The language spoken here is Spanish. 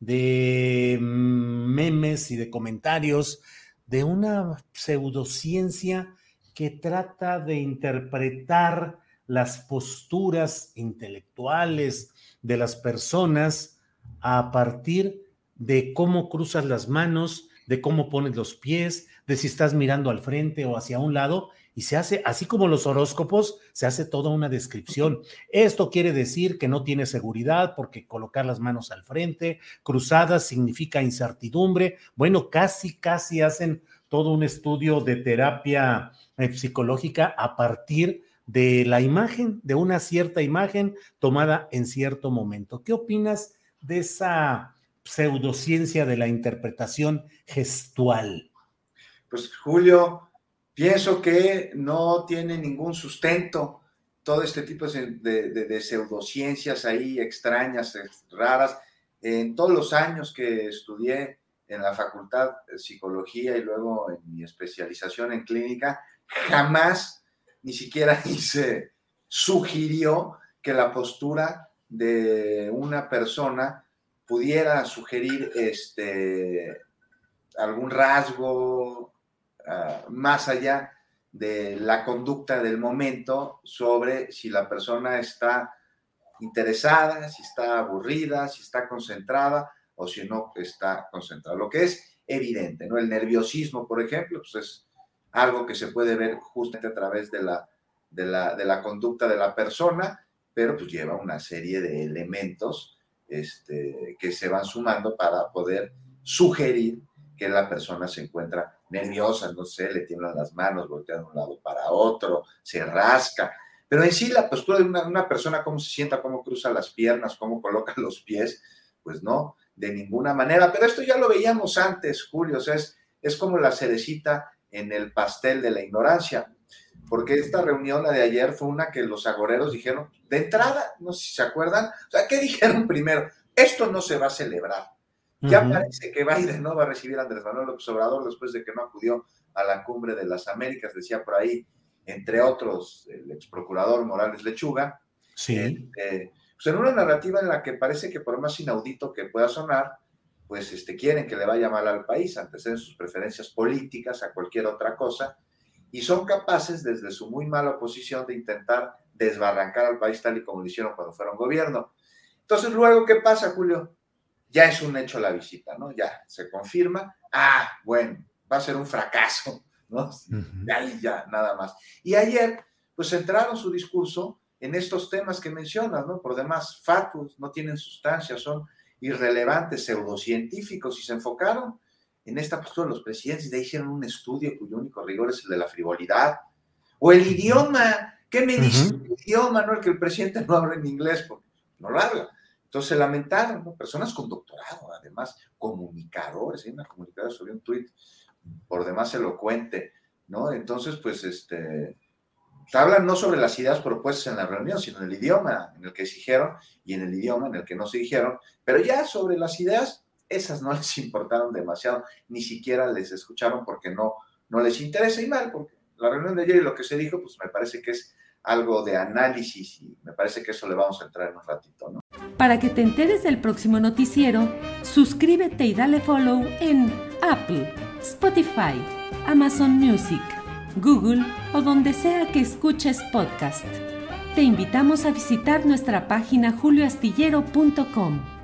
de memes y de comentarios de una pseudociencia que trata de interpretar las posturas intelectuales de las personas a partir de cómo cruzas las manos, de cómo pones los pies, de si estás mirando al frente o hacia un lado, y se hace, así como los horóscopos, se hace toda una descripción. Esto quiere decir que no tiene seguridad porque colocar las manos al frente, cruzadas significa incertidumbre. Bueno, casi, casi hacen todo un estudio de terapia eh, psicológica a partir de la imagen, de una cierta imagen tomada en cierto momento. ¿Qué opinas de esa pseudociencia de la interpretación gestual? Pues Julio, Pienso que no tiene ningún sustento todo este tipo de, pseudociencias ahí extrañas, raras. En todos los años que estudié en la facultad de psicología y luego en mi especialización en clínica, jamás ni siquiera se sugirió que la postura de una persona pudiera sugerir este, algún rasgo, Ah, más allá de la conducta del momento sobre si la persona está interesada, si está aburrida, si está concentrada o si no está concentrada. Lo que es evidente, ¿no? El nerviosismo, por ejemplo, pues es algo que se puede ver justamente a través de la, de la, de la conducta de la persona, pero pues lleva una serie de elementos este, que se van sumando para poder sugerir que la persona se encuentra nerviosa, no sé, le tiemblan las manos, voltea de un lado para otro, se rasca. Pero en sí la postura de una, persona, cómo se sienta, cómo cruza las piernas, cómo coloca los pies, pues no, de ninguna manera. Pero esto ya lo veíamos antes, Julio, es, es como la cerecita en el pastel de la ignorancia, porque esta reunión, la de ayer, fue una que los agoreros dijeron, de entrada, no sé si se acuerdan, o sea, ¿qué dijeron primero? Esto no se va a celebrar. Ya parece que Biden no va a recibir a Andrés Manuel López Obrador después de que no acudió a la cumbre de las Américas, decía por ahí, entre otros, el ex procurador Morales Lechuga. Sí. Eh, pues en una narrativa en la que parece que por más inaudito que pueda sonar, pues este, quieren que le vaya mal al país, anteceden sus preferencias políticas a cualquier otra cosa, y son capaces desde su muy mala posición de intentar desbarrancar al país tal y como lo hicieron cuando fueron gobierno. Entonces, luego, ¿qué pasa, Julio? ya es un hecho la visita, ¿no? Ya se confirma, ah, bueno, va a ser un fracaso, ¿no? Ya, ya, nada más. Y ayer, pues centraron su discurso en estos temas que mencionas, ¿no? Por demás, fatuos, no tienen sustancia, son irrelevantes, pseudocientíficos, y se enfocaron en esta postura de los presidentes, y de ahí hicieron un estudio cuyo único rigor es el de la frivolidad, o el idioma, ¿qué me dice el idioma, no? El que el presidente no habla en inglés, porque no lo habla. Entonces se lamentaron, ¿no? Personas con doctorado, además, comunicadores, hay una comunicadora sobre un tuit por demás elocuente, ¿no? Entonces, pues, este, hablan no sobre las ideas propuestas en la reunión, sino en el idioma en el que se dijeron y en el idioma en el que no se dijeron, pero ya sobre las ideas, esas no les importaron demasiado, ni siquiera les escucharon porque no, no les interesa y mal, porque la reunión de ayer y lo que se dijo, pues me parece que es algo de análisis y me parece que eso le vamos a entrar en un ratito, ¿no? Para que te enteres del próximo noticiero, suscríbete y dale follow en Apple, Spotify, Amazon Music, Google o donde sea que escuches podcast. Te invitamos a visitar nuestra página julioastillero.com.